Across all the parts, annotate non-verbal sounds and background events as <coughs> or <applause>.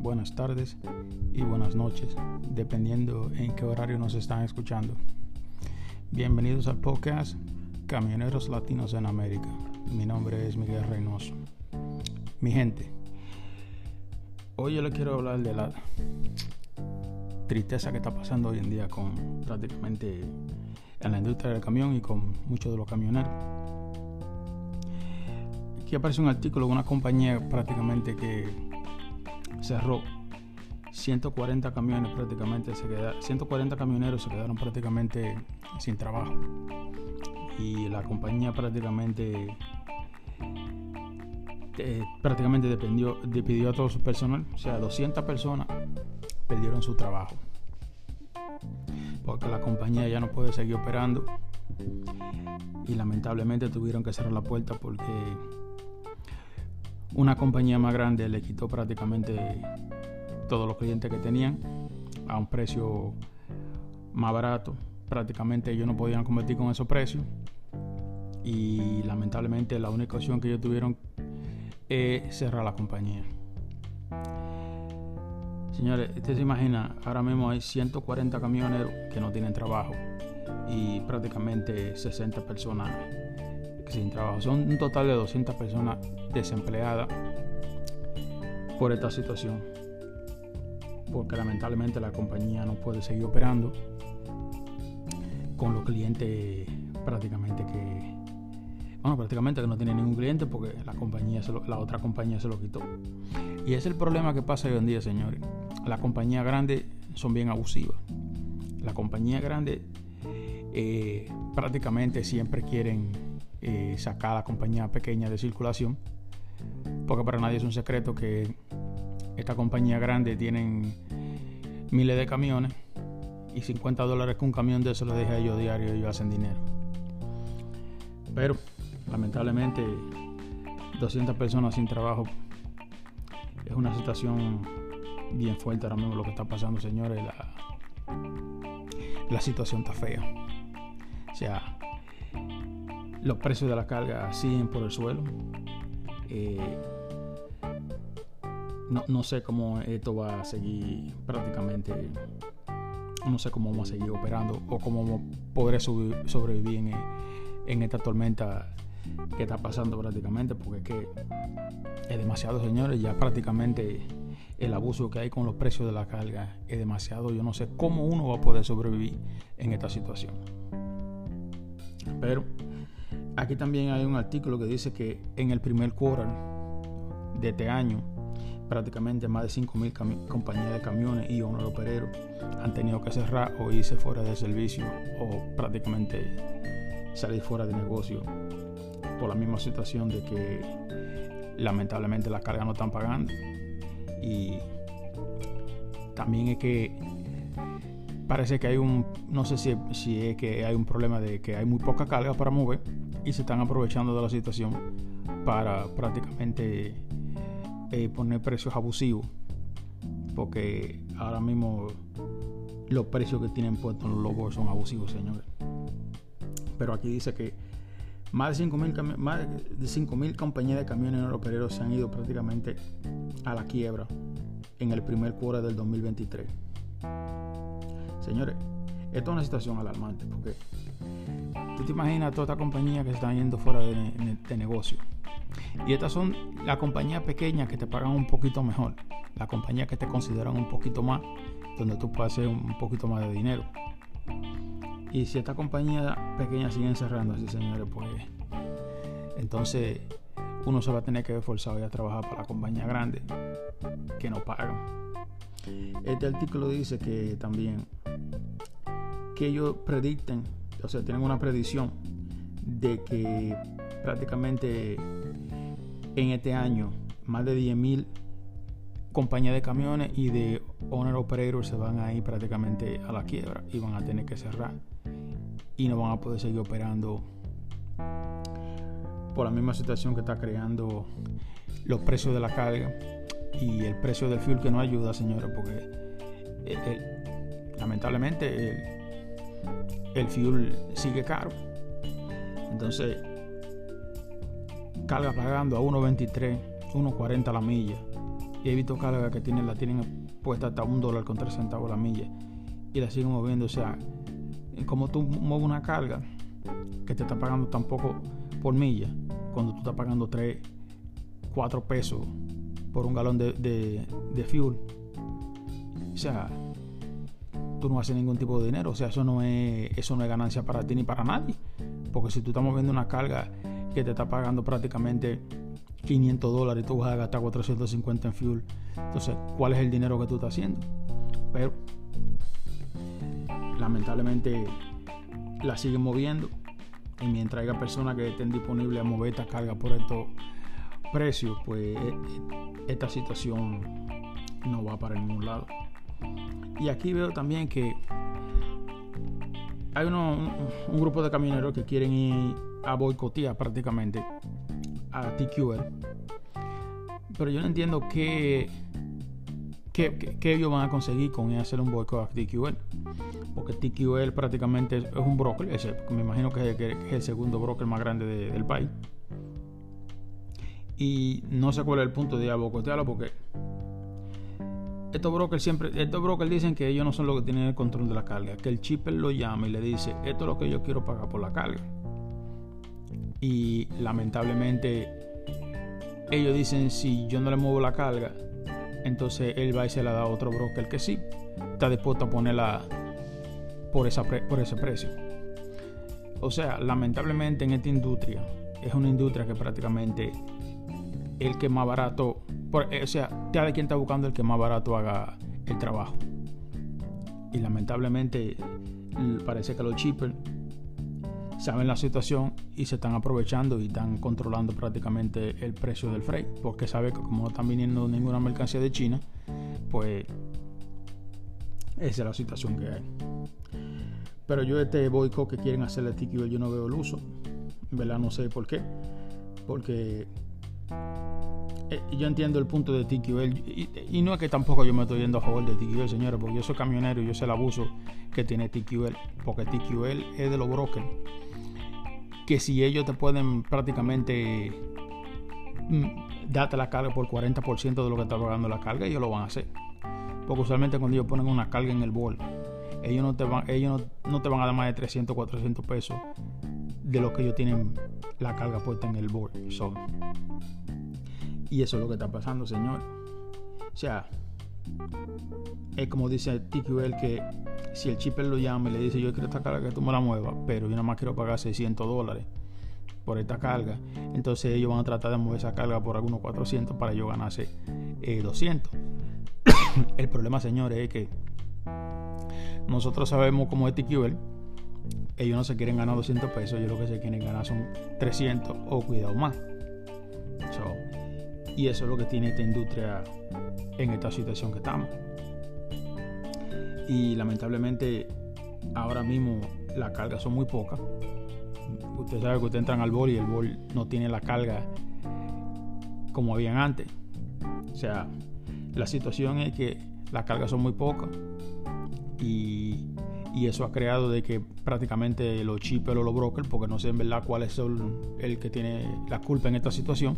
buenas tardes y buenas noches, dependiendo en qué horario nos están escuchando. Bienvenidos al podcast Camioneros Latinos en América. Mi nombre es Miguel Reynoso. Mi gente, hoy yo les quiero hablar de la tristeza que está pasando hoy en día con prácticamente en la industria del camión y con muchos de los camioneros. Aquí aparece un artículo de una compañía prácticamente que cerró. 140 camiones prácticamente se 140 camioneros se quedaron prácticamente sin trabajo. Y la compañía prácticamente eh, prácticamente dependió, despidió a todo su personal. O sea 200 personas perdieron su trabajo. Porque la compañía ya no puede seguir operando. Y lamentablemente tuvieron que cerrar la puerta porque una compañía más grande le quitó prácticamente todos los clientes que tenían a un precio más barato. Prácticamente ellos no podían competir con esos precios y lamentablemente la única opción que ellos tuvieron es cerrar la compañía. Señores, usted se imagina, ahora mismo hay 140 camioneros que no tienen trabajo y prácticamente 60 personas sin trabajo. Son un total de 200 personas desempleadas por esta situación. Porque lamentablemente la compañía no puede seguir operando con los clientes prácticamente que bueno, prácticamente que no tiene ningún cliente porque la compañía la otra compañía se lo quitó. Y es el problema que pasa hoy en día, señores. Las compañías grandes son bien abusivas. Las compañías grandes eh, prácticamente siempre quieren eh, sacar a la compañía pequeña de circulación. Porque para nadie es un secreto que esta compañía grande tienen miles de camiones y 50 dólares que un camión de eso lo deja ellos diario y ellos hacen dinero. Pero lamentablemente 200 personas sin trabajo es una situación bien fuerte ahora mismo lo que está pasando señores la, la situación está fea o sea los precios de la carga siguen por el suelo eh, no, no, sé cómo esto va a seguir prácticamente no sé cómo vamos a seguir operando o cómo podré sobrevivir en, en esta tormenta que está pasando prácticamente, porque es que es demasiado, señores, ya prácticamente el abuso que hay con los precios de la carga es demasiado. Yo no sé cómo uno va a poder sobrevivir en esta situación. Pero aquí también hay un artículo que dice que en el primer quarter de este año, prácticamente más de 5.000 compañías de camiones y uno opereros han tenido que cerrar o irse fuera de servicio o prácticamente salir fuera de negocio por la misma situación de que lamentablemente las cargas no están pagando. Y también es que parece que hay un no sé si, si es que hay un problema de que hay muy poca carga para mover y se están aprovechando de la situación para prácticamente eh, poner precios abusivos porque ahora mismo los precios que tienen puestos los logos son abusivos señores pero aquí dice que más de 5.000 compañías de camiones opereros se han ido prácticamente a la quiebra en el primer quarter del 2023. Señores, esto es una situación alarmante porque tú te imaginas toda esta compañía que se están yendo fuera de, negocio. Y estas son las compañías pequeñas que te pagan un poquito mejor, las compañías que te consideran un poquito más, donde tú puedes hacer un poquito más de dinero. Y si esta compañía pequeña sigue cerrando así, señores, pues entonces uno se va a tener que ver forzado a trabajar para la compañía grande que no pagan. Este artículo dice que también que ellos predicten, o sea, tienen una predicción de que prácticamente en este año más de 10.000 compañías de camiones y de owner operators se van a ir prácticamente a la quiebra y van a tener que cerrar y no van a poder seguir operando por la misma situación que está creando los precios de la carga y el precio del fuel que no ayuda, señores, porque lamentablemente el, el fuel sigue caro. Entonces, carga pagando a 1.23, 1.40 la milla he visto cargas que tienen, la tienen puesta hasta un dólar con tres centavos la milla y la siguen moviendo. O sea, como tú mueves una carga que te está pagando tampoco por milla, cuando tú estás pagando 3, 4 pesos por un galón de, de, fuel. O sea, tú no haces ningún tipo de dinero. O sea, eso no es, eso no es ganancia para ti ni para nadie. Porque si tú estás moviendo una carga que te está pagando prácticamente 500 dólares tú vas a gastar 450 en fuel, entonces, ¿cuál es el dinero que tú estás haciendo? Pero, lamentablemente, la siguen moviendo y mientras haya personas que estén disponibles a mover esta carga por estos precios, pues e, e, esta situación no va para ningún lado. Y aquí veo también que hay un, grupo de camioneros que quieren ir a boicotear prácticamente a TQL. Pero yo no entiendo qué, qué, ellos van a conseguir con hacer un boicot a TQL porque TQL prácticamente es, un broker, me imagino que es, el segundo broker más grande del país. Y no sé cuál es el punto de abocotearlo porque estos brokers siempre, estos brokers dicen que ellos no son los que tienen el control de la carga, que el chipper lo llama y le dice, esto es lo que yo quiero pagar por la carga. Y lamentablemente ellos dicen, si yo no le muevo la carga, entonces él va y se la da a otro broker que sí está dispuesto a poner la, por, esa por ese precio. O sea, lamentablemente en esta industria, es una industria que prácticamente el que más barato, eh, o sea, cada quien está buscando el que más barato haga el trabajo. Y lamentablemente parece que los chippers saben la situación y se están aprovechando y están controlando prácticamente el precio del freight, porque sabe que como no están viniendo ninguna mercancía de China, pues esa es la situación que hay. Pero yo este boicot que quieren hacerle a TQL yo no veo el uso. ¿Verdad? No sé por qué. Porque yo entiendo el punto de TQL y, no es que tampoco yo me estoy yendo a favor de TQL, señores, porque yo soy camionero y yo sé el abuso que tiene TQL, porque TQL es de los brokers, que si ellos te pueden prácticamente mm, darte la carga por 40% de lo que está pagando la carga, ellos lo van a hacer. Porque usualmente cuando ellos ponen una carga en el bol, ellos no te van, ellos no, te van a dar más de 300, 400 pesos de lo que ellos tienen la carga puesta en el bol. Y eso es lo que está pasando, señor. O sea, es como dice TQL que si el chipper lo llama y le dice yo quiero esta carga que tú me la muevas, pero yo nada más quiero pagar 600 dólares por esta carga, entonces ellos van a tratar de mover esa carga por algunos 400 para yo ganarse 200. Eh, <coughs> el problema, señores, es que nosotros sabemos cómo es TQL. Ellos no se quieren ganar 200 pesos, ellos lo que se quieren ganar son 300 o cuidado más. Y eso es lo que tiene esta industria en esta situación que estamos. Y lamentablemente ahora mismo las cargas son muy pocas. Usted sabe que usted entran al bol y el bol no tiene la carga como habían antes. O sea, la situación es que las cargas son muy pocas y, eso ha creado de que prácticamente los chippers o los brokers, porque no sé en verdad cuál es el, que tiene la culpa en esta situación,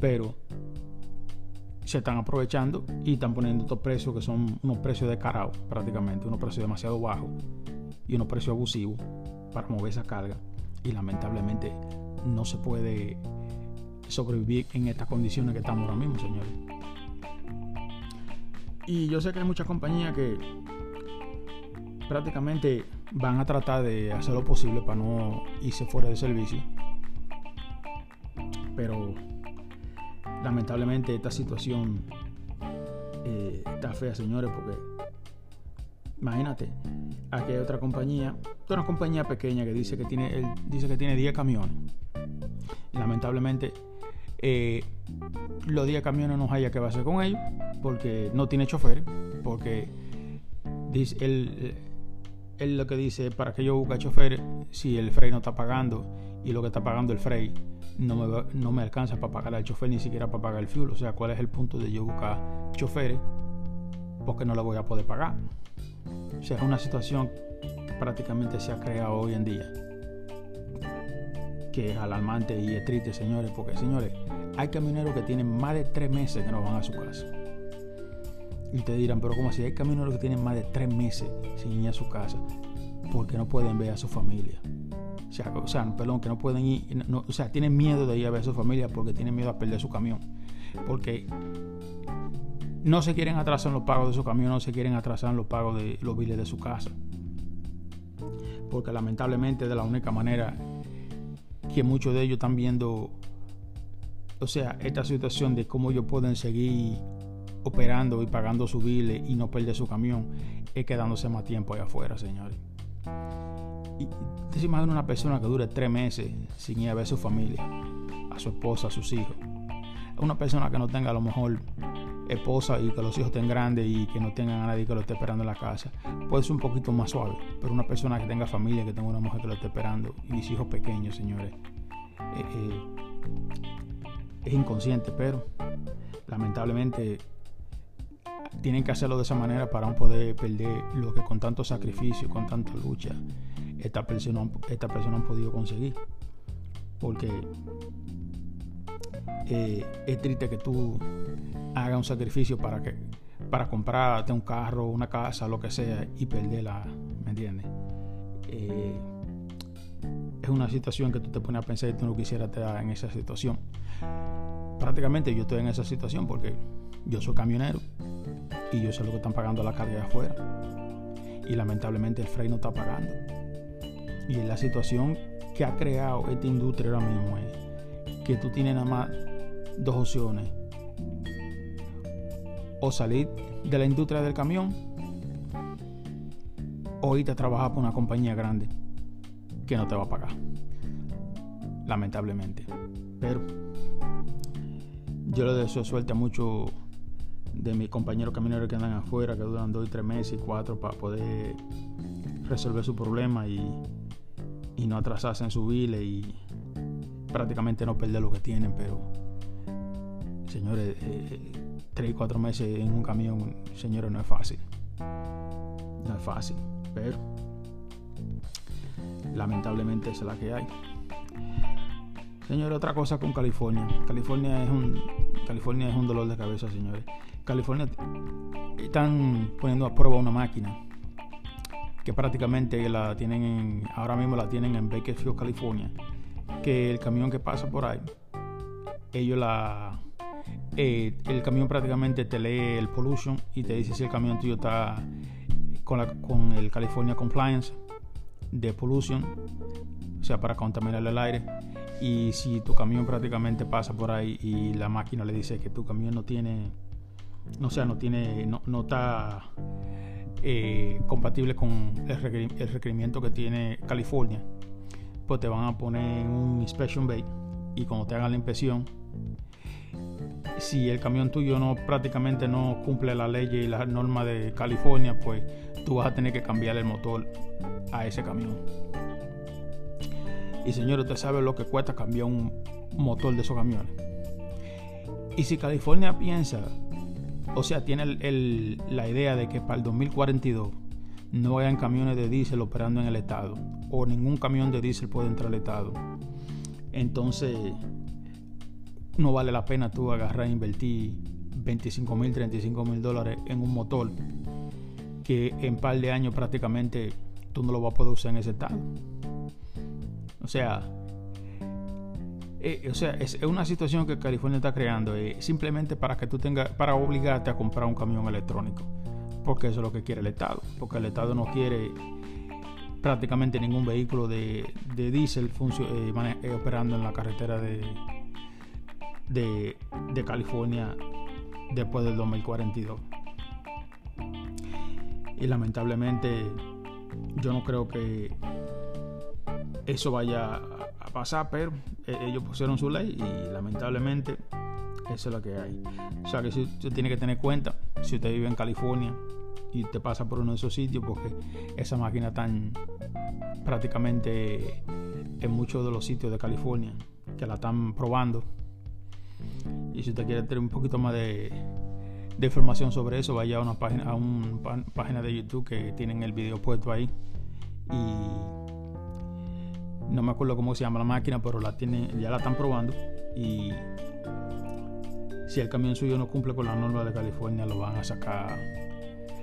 pero se están aprovechando y están poniendo estos precios que son unos precios de carao prácticamente, unos precios demasiado bajos y unos precios abusivos para mover esa carga y lamentablemente no se puede sobrevivir en estas condiciones que estamos ahora mismo, señores. Y yo sé que hay muchas compañías que prácticamente van a tratar de hacer lo posible para no irse fuera de servicio. Pero lamentablemente esta situación eh, está fea, señores, porque imagínate, aquí hay otra compañía, una compañía pequeña que dice que tiene, dice que tiene 10 camiones. lamentablemente eh, los 10 camiones no haya que va a hacer con ellos porque no tiene chofer porque dice, él, él lo que dice para que yo busque chofer si el frey no está pagando y lo que está pagando el frey no me, no me alcanza para pagar al chofer ni siquiera para pagar el fuel o sea cuál es el punto de yo buscar choferes porque no lo voy a poder pagar. O sea es una situación que prácticamente se ha creado hoy en día que es alarmante y es triste, señores, porque señores, hay camioneros que tienen más de tres meses que no van a su casa. Y ustedes dirán, pero ¿cómo así? Hay camioneros que tienen más de tres meses sin ir a su casa porque no pueden ver a su familia. O sea, o sea perdón, que no pueden ir, o sea, tienen miedo de ir a ver a su familia porque tienen miedo a perder su camión. Porque no se quieren atrasar los pagos de su camión, no se quieren atrasar los pagos de los biles de su casa. Porque lamentablemente de la única manera que muchos de ellos están viendo, o sea, esta situación de cómo ellos pueden seguir operando y pagando su biles y no perder su camión, es quedándose más tiempo allá afuera, señores. Y te se imagina una persona que dure tres meses sin ir a ver a su familia, a su esposa, a sus hijos. Una persona que no tenga a lo mejor esposa y que los hijos estén grandes y que no tengan a nadie que lo esté esperando en la casa, puede ser un poquito más suave. Pero una persona que tenga familia, que tenga una mujer que lo esté esperando y sus hijos pequeños, señores, eh, eh, es inconsciente, pero lamentablemente tienen que hacerlo de esa manera para no poder perder lo que con tanto sacrificio, con tanta lucha, esta persona, esta persona han podido conseguir. Porque eh, es triste que tú hagas un sacrificio para que para comprarte un carro, una casa, lo que sea, y perderla, ¿me entiendes? Eh, es una situación que tú te pones a pensar y tú no quisieras estar en esa situación. Prácticamente yo estoy en esa situación porque yo soy camionero y yo sé lo que están pagando la carga de afuera. Y lamentablemente el frey no está pagando. Y la situación que ha creado esta industria ahora mismo es que tú tienes nada más dos opciones. O salir de la industria del camión o irte a trabajar por una compañía grande que no te va a pagar. Lamentablemente. Pero yo le deseo suerte a muchos de mis compañeros camineros que andan afuera, que duran dos y tres meses y cuatro para poder resolver su problema y, y no atrasarse en su bile y prácticamente no perder lo que tienen, pero señores, eh, tres y cuatro meses en un camión, señores, no es fácil. No es fácil, pero lamentablemente es la que hay. Señores, otra cosa con California. California es un California es un dolor de cabeza, señores. California están poniendo a prueba una máquina que prácticamente la tienen ahora mismo la tienen en Bakersfield, California, que el camión que pasa por ahí, ellos la eh, el camión prácticamente te lee el pollution y te dice si el camión tuyo está con, la, con el California Compliance de pollution, o sea, para contaminar el aire. Y si tu camión prácticamente pasa por ahí y la máquina le dice que tu camión no tiene o sea, no tiene, no, no está eh, compatible con el, requerimiento que tiene California, pues te van a poner un inspection bay y cuando te hagan la inspección, si el camión tuyo no prácticamente no cumple la ley y las normas de California, pues tú vas a tener que cambiar el motor a ese camión. Y señor, usted sabe lo que cuesta cambiar un motor de esos camiones. Y si California piensa o sea, tiene la idea de que para el 2042 no hayan camiones de diésel operando en el estado o ningún camión de diésel puede entrar al estado. Entonces, no vale la pena tú agarrar e invertir 25 mil, 35 mil dólares en un motor que en par de años prácticamente tú no lo vas a poder usar en ese estado. O sea, eh, o sea, es, una situación que California está creando eh, simplemente para que tú tengas, para obligarte a comprar un camión electrónico, porque eso es lo que quiere el Estado, porque el Estado no quiere prácticamente ningún vehículo de, de diésel eh, operando en la carretera de, de, de California después del 2042. Y lamentablemente yo no creo que eso vaya a pasar, pero eh, ellos pusieron su ley y lamentablemente eso es lo que hay. O sea que usted tiene que tener cuenta, si usted vive en California y te pasa por uno de esos sitios, porque esa máquina está prácticamente en muchos de los sitios de California que la están probando. Y si usted quiere tener un poquito más de, de información sobre eso, vaya a una página, a una página de YouTube que tienen el video puesto ahí. Y no me acuerdo cómo se llama la máquina, pero la tiene, ya la están probando y si el camión suyo no cumple con la norma de California, lo van a sacar,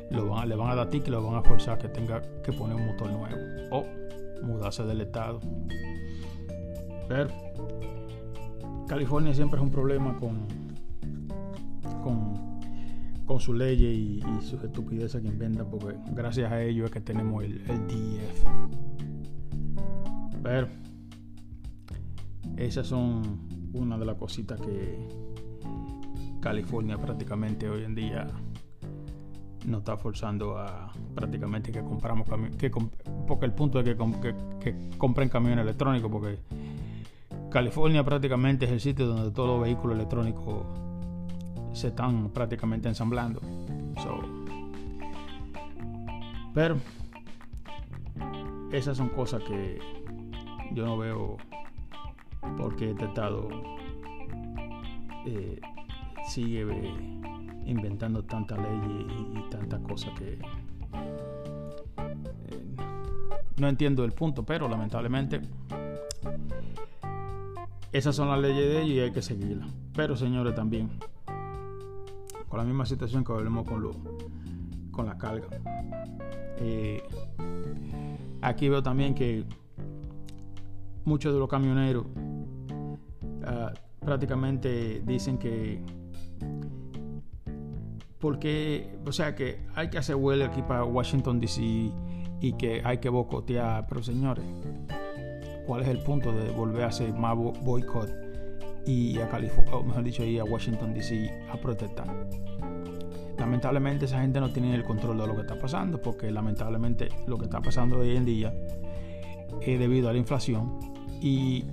lo van, le van a dar ticket lo van a forzar que tenga que poner un motor nuevo o mudarse del estado. Pero California siempre es un problema con, con, con sus leyes y, sus estupideces que inventan, porque gracias a ellos es que tenemos el, el DF. Pero esas son una de las cositas que California prácticamente hoy en día no está forzando a prácticamente que compramos que porque el punto es que, que, compren camiones electrónicos porque California prácticamente es el sitio donde todos los vehículos electrónicos se están prácticamente ensamblando pero esas son cosas que yo no veo porque este estado eh, sigue inventando tanta ley y, tantas cosas que eh, no entiendo el punto, pero lamentablemente esas son las leyes de ellos y hay que seguirlas. Pero señores también, con la misma situación que hablemos con, lo, con la carga. Eh, aquí veo también que muchos de los camioneros ah, prácticamente dicen que porque, o sea, que hay que hacer huelga aquí para Washington DC y que hay que boicotear, pero señores, ¿cuál es el punto de volver a hacer más boicot y a California, o mejor dicho, ir a Washington DC a protestar? Lamentablemente esa gente no tiene el control de lo que está pasando, porque lamentablemente lo que está pasando hoy en día es debido a la inflación y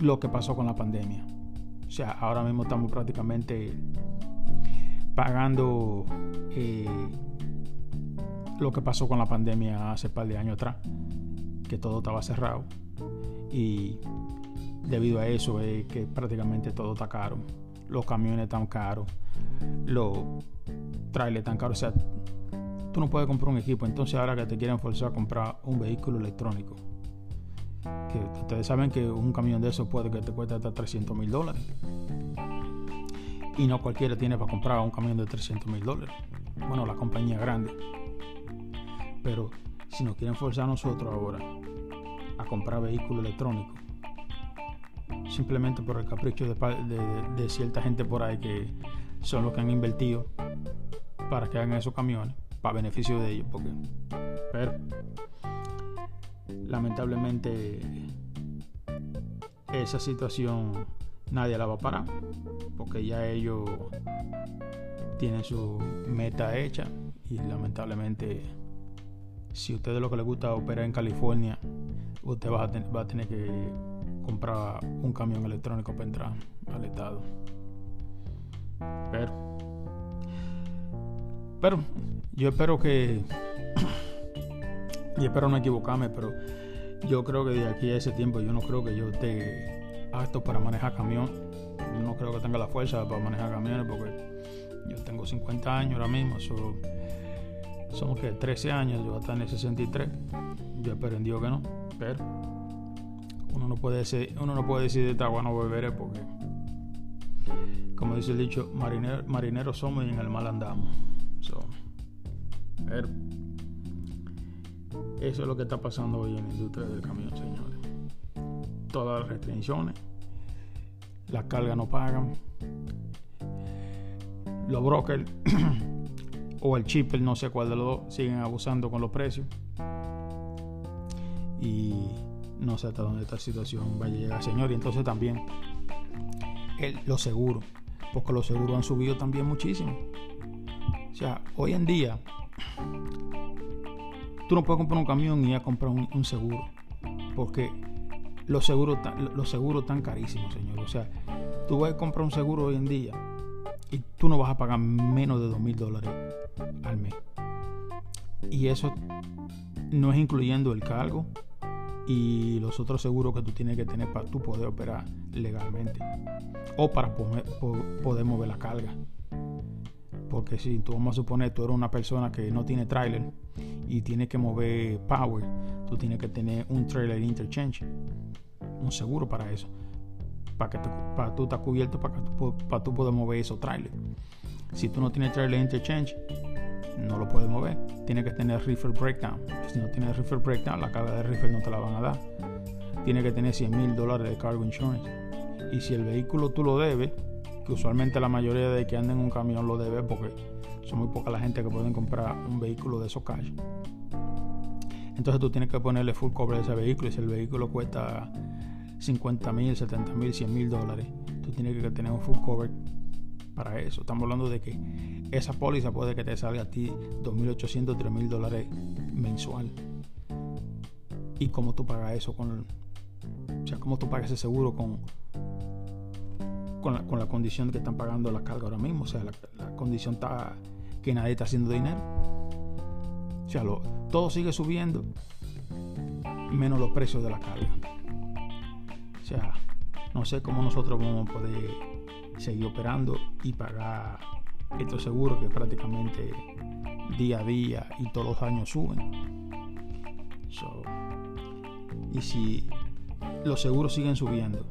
lo que pasó con la pandemia. O sea, ahora mismo estamos prácticamente pagando eh, lo que pasó con la pandemia hace un par de años atrás, que todo estaba cerrado. Y debido a eso es que prácticamente todo está caro. Los camiones están caros, los trailers están caros. O sea, tú no puedes comprar un equipo. Entonces ahora que te quieren forzar a comprar un vehículo electrónico. Que ustedes saben que un camión de esos puede que te cueste hasta 300 mil dólares y no cualquiera tiene para comprar un camión de 300 mil dólares. Bueno, la compañía grande. Pero si nos quieren forzar a nosotros ahora a comprar vehículos electrónicos, simplemente por el capricho de, cierta gente por ahí que son los que han invertido para que hagan esos camiones, para beneficio de ellos, porque pero lamentablemente esa situación nadie la va a parar porque ya ellos tienen su meta hecha y lamentablemente si a ustedes lo que les gusta operar en California usted va a, tener que comprar un camión electrónico para entrar al estado pero pero yo espero que y espero no equivocarme pero yo creo que de aquí a ese tiempo yo no creo que yo esté apto para manejar camión. No creo que tenga la fuerza para manejar camiones porque yo tengo 50 años ahora mismo. somos que 13 años, yo hasta en el 63. Yo aprendió que no, pero uno no puede decir, uno no puede decir de agua no beberé porque como dice el dicho, marineros somos y en el mal andamos. pero eso es lo que está pasando hoy en la industria del camión, señores todas las restricciones, las cargas no pagan, los brokers <clears throat> o el chipper, no sé cuál de los dos, siguen abusando con los precios. Y no sé hasta dónde esta situación va a llegar, señor. Y entonces también el, los seguros, porque los seguros han subido también muchísimo. O sea, hoy en día, tú no puedes comprar un camión y a comprar un, un seguro, porque los seguros, los seguros están carísimos, señor. O sea, tú vas a comprar un seguro hoy en día y tú no vas a pagar menos de dos mil dólares al mes. Y eso no es incluyendo el cargo y los otros seguros que tú tienes que tener para tú poder operar legalmente o para poder, mover la carga. Porque si tú vamos a suponer tú eres una persona que no tiene trailer y tiene que mover power, tú tienes que tener un trailer interchange, un seguro para eso, para que para tú estar cubierto para que tú, para tú poder mover esos trailers. Si tú no tienes trailer interchange, no lo puedes mover. Tienes que tener reefer breakdown. Si no tienes reefer breakdown, la carga de reefer no te la van a dar. Tienes que tener 100 mil dólares de cargo insurance. Y si el vehículo tú lo debes, que usualmente la mayoría de que andan en un camión lo debe porque son muy poca la gente que pueden comprar un vehículo de esos cash. Entonces tú tienes que ponerle full cover a ese vehículo y si el vehículo cuesta 50 mil, 70 mil, 100 mil dólares, tú tienes que tener un full cover para eso. Estamos hablando de que esa póliza puede que te salga a ti 2.800, 3.000 dólares mensual. ¿Y cómo tú pagas eso con... O sea, cómo tú pagas ese seguro con, con, la, con la condición que están pagando la carga ahora mismo? O sea, la, la condición está que nadie está haciendo dinero. O sea, todo sigue subiendo, menos los precios de la carga. O sea, no sé cómo nosotros vamos a poder seguir operando y pagar estos seguros que prácticamente día a día y todos los años suben. y si los seguros siguen subiendo,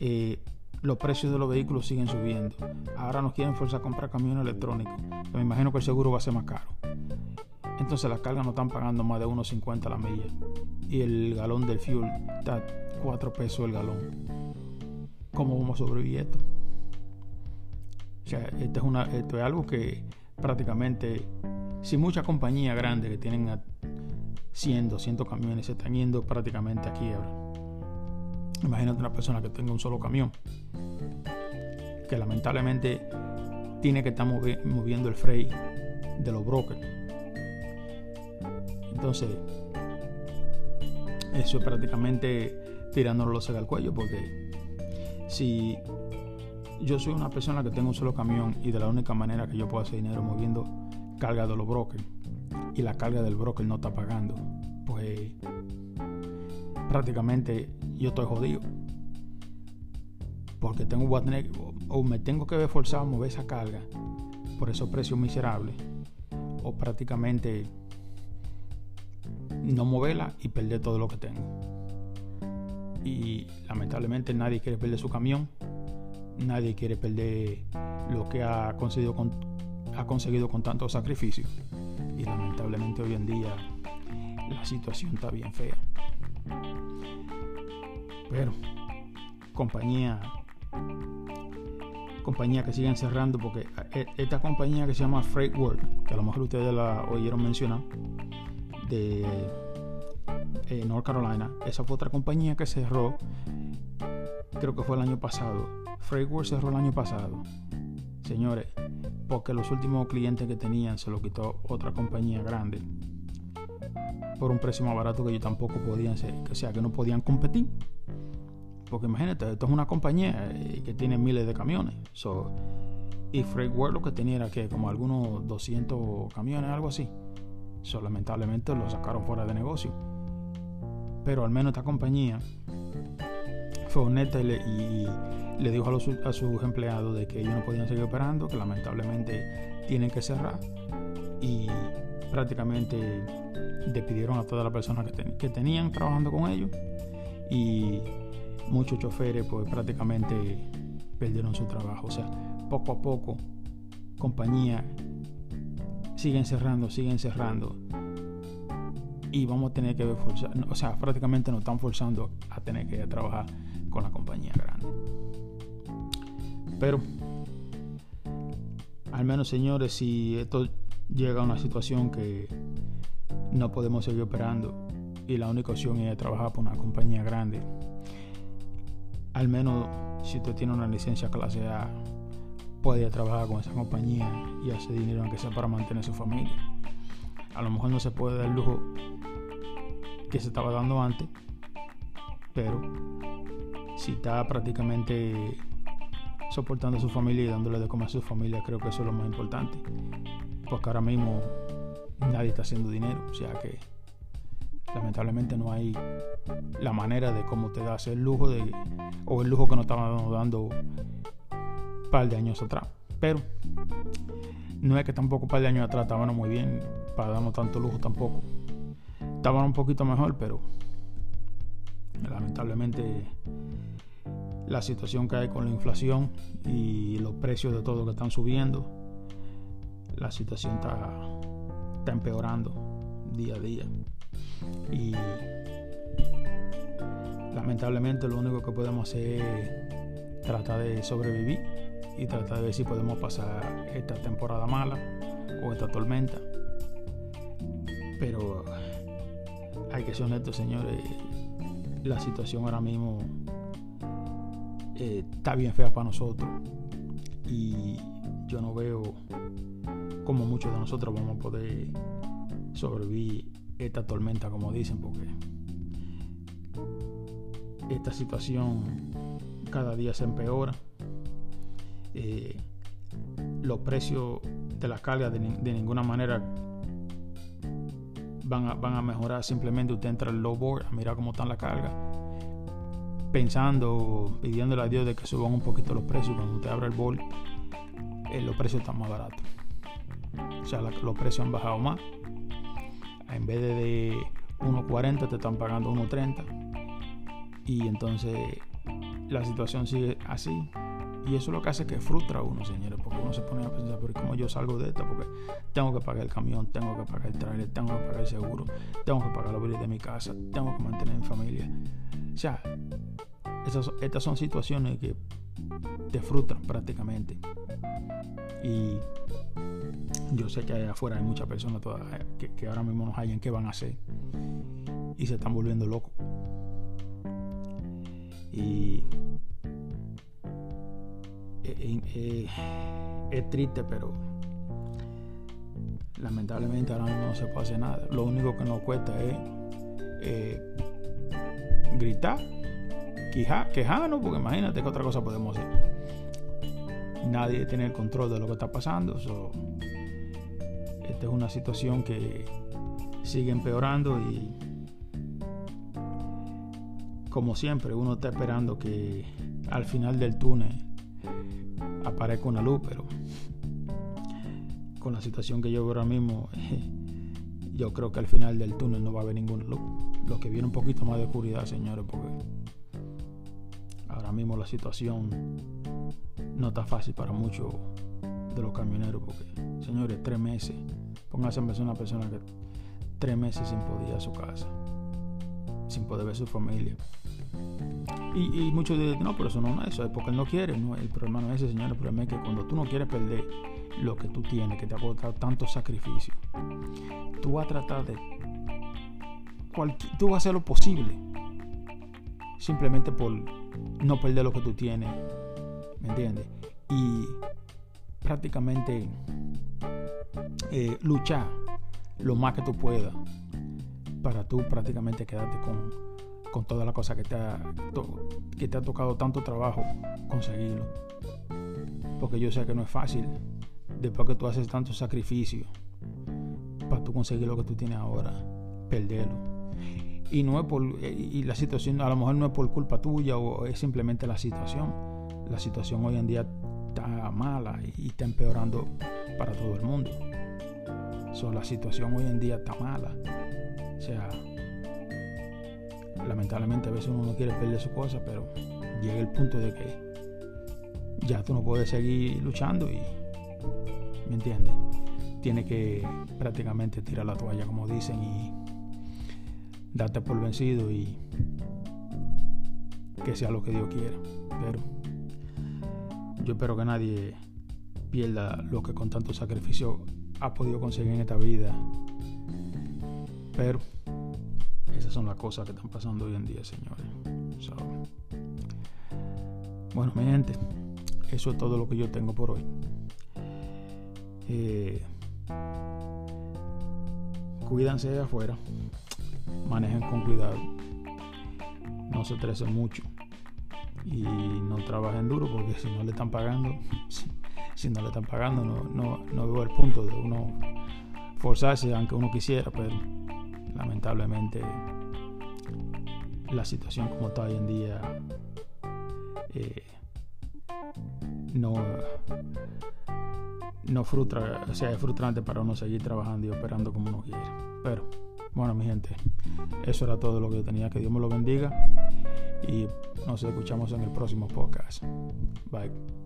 eh, los precios de los vehículos siguen subiendo. Ahora nos quieren forzar a comprar camiones electrónicos. me imagino que el seguro va a ser más caro. Entonces las cargas no están pagando más de 1.50 la milla. Y el galón del fuel está 4 pesos el galón. ¿Cómo vamos a sobrevivir esto? O sea, esto es, algo que prácticamente, si muchas compañías grandes que tienen 100, 200 camiones se están yendo prácticamente a quiebra Imagínate una persona que tenga un solo camión, que lamentablemente tiene que estar moviendo el freight de los brokers. Entonces, eso es prácticamente tirándonos al cuello, porque si yo soy una persona que tengo un solo camión y de la única manera que yo puedo hacer dinero moviendo carga de los brokers y la carga del broker no está pagando, pues prácticamente yo estoy jodido. Porque tengo o me tengo que ver forzado a mover esa carga por esos precios miserables, o prácticamente no moverla y perder todo lo que tengo. Y lamentablemente nadie quiere perder su camión, nadie quiere perder lo que ha conseguido con, ha conseguido con tanto sacrificio. Y lamentablemente hoy en día la situación está bien fea. Pero compañía compañía que siguen cerrando porque eh, esta compañía que se llama Freight World, que a lo mejor ustedes la oyeron mencionar, de eh, North Carolina, esa fue otra compañía que cerró, creo que fue el año pasado. Freight World cerró el año pasado, señores, porque los últimos clientes que tenían se lo quitó otra compañía grande por un precio más barato que ellos tampoco podían ser, o sea, que no podían competir. Porque imagínate, esto es una compañía eh, que tiene miles de camiones. y Freight World lo que tenía era que como algunos 200 camiones, algo así. So, lamentablemente lo sacaron fuera de negocio. Pero al menos esta compañía fue honesta y le, dijo a, sus empleados de que ellos no podían seguir operando, que lamentablemente tienen que cerrar. Y prácticamente despidieron a todas las personas que, tenían trabajando con ellos. Y muchos choferes pues prácticamente perdieron su trabajo. O sea, poco a poco compañías siguen cerrando, siguen cerrando. Y vamos a tener que forzar, o sea, prácticamente nos están forzando a tener que trabajar con la compañía grande. Pero, al menos señores, si esto llega a una situación que no podemos seguir operando y la única opción es trabajar por una compañía grande, al menos si usted tiene una licencia clase A, puede trabajar con esa compañía y hacer dinero aunque sea para mantener su familia. A lo mejor no se puede dar el lujo que se estaba dando antes, pero si está prácticamente soportando a su familia y dándole de comer a su familia, creo que eso es lo más importante. Porque ahora mismo nadie está haciendo dinero, o sea que lamentablemente no hay la manera de cómo te das el lujo de o el lujo que nos estábamos dando un par de años atrás pero no es que tampoco un par de años atrás estábamos muy bien para darnos tanto lujo tampoco. Estaban un poquito mejor, pero lamentablemente la situación que hay con la inflación y los precios de todo que están subiendo, la situación está, está empeorando día a día. Y lamentablemente lo único que podemos hacer es tratar de sobrevivir y tratar de ver si podemos pasar esta temporada mala o esta tormenta. Pero hay que ser honestos, señores, la situación ahora mismo eh, está bien fea para nosotros y yo no veo cómo muchos de nosotros vamos a poder sobrevivir esta tormenta, como dicen, porque esta situación cada día se empeora. Eh, los precios de las cargas de, ninguna manera van a, van a, mejorar. Simplemente usted entra al low board a mirar cómo están las cargas. Pensando, pidiéndole a Dios de que suban un poquito los precios. Cuando usted abre el board, eh, los precios están más baratos. O sea, los precios han bajado más. En vez de 1.40 te están pagando 1.30 y entonces la situación sigue así. Y eso es lo que hace que frustra a uno, señores, porque uno se pone a pensar, pero ¿cómo yo salgo de esto? Porque tengo que pagar el camión, tengo que pagar el trailer, tengo que pagar el seguro, tengo que pagar los billetes de mi casa, tengo que mantener mi familia. O sea, estas son situaciones que te frustran prácticamente. Y yo sé que allá afuera hay muchas personas que, que ahora mismo no hallan qué van a hacer y se están volviendo locos. Y eh, eh, eh, es triste, pero lamentablemente ahora no se puede hacer nada. Lo único que nos cuesta es gritar, quejarnos, porque imagínate que otra cosa podemos hacer. Nadie tiene el control de lo que está pasando. esta es una situación que sigue empeorando y como siempre, uno está esperando que al final del túnel aparezca una luz, pero con la situación que yo veo ahora mismo, <laughs> yo creo que al final del túnel no va a haber ninguna luz. Lo que viene un poquito más de oscuridad, señores, porque ahora mismo la situación no está fácil para muchos de los camioneros, porque, señores, tres meses, pónganse en una persona que tres meses sin poder ir a su casa, sin poder ver su familia. Y, muchos dicen, no, pero eso no es eso, es porque él no quiere. No, el problema no es ese, señor. El problema es que cuando tú no quieres perder lo que tú tienes, que te ha costado tanto sacrificio, tú vas a tratar de. tú vas a hacer lo posible. Simplemente por no perder lo que tú tienes. ¿Me entiendes? Y prácticamente eh, luchar lo más que tú puedas para tú prácticamente quedarte con con toda la cosa que te ha, que te ha tocado tanto trabajo conseguirlo. Porque yo sé que no es fácil después que tú haces tanto sacrificio para tú conseguir lo que tú tienes ahora, perderlo. Y no es por y la situación a lo mejor no es por culpa tuya o es simplemente la situación. La situación hoy en día está mala y está empeorando para todo el mundo. La situación hoy en día está mala. O sea, lamentablemente a veces uno no quiere perder su cosa, pero llega el punto de que ya tú no puedes seguir luchando y, ¿me entiendes? Tiene que prácticamente tirar la toalla, como dicen, y darte por vencido y que sea lo que Dios quiera. Pero yo espero que nadie pierda lo que con tanto sacrificio ha podido conseguir en esta vida. Pero esas son las cosas que están pasando hoy en día, señores. bueno, mi gente, eso es todo lo que yo tengo por hoy. Eh, de afuera, manejen con cuidado, no se estresen mucho y no trabajen duro porque si no le están pagando, <laughs> si, no le están pagando, no, no, no veo el punto de uno forzarse, aunque uno quisiera, pero lamentablemente la situación como está hoy en día eh, no no frustra, o sea, es frustrante para uno seguir trabajando y operando como uno quiere. Pero Bueno, mi gente, eso era todo lo que yo tenía. Que Dios me lo bendiga. Y nos escuchamos en el próximo podcast. Bye.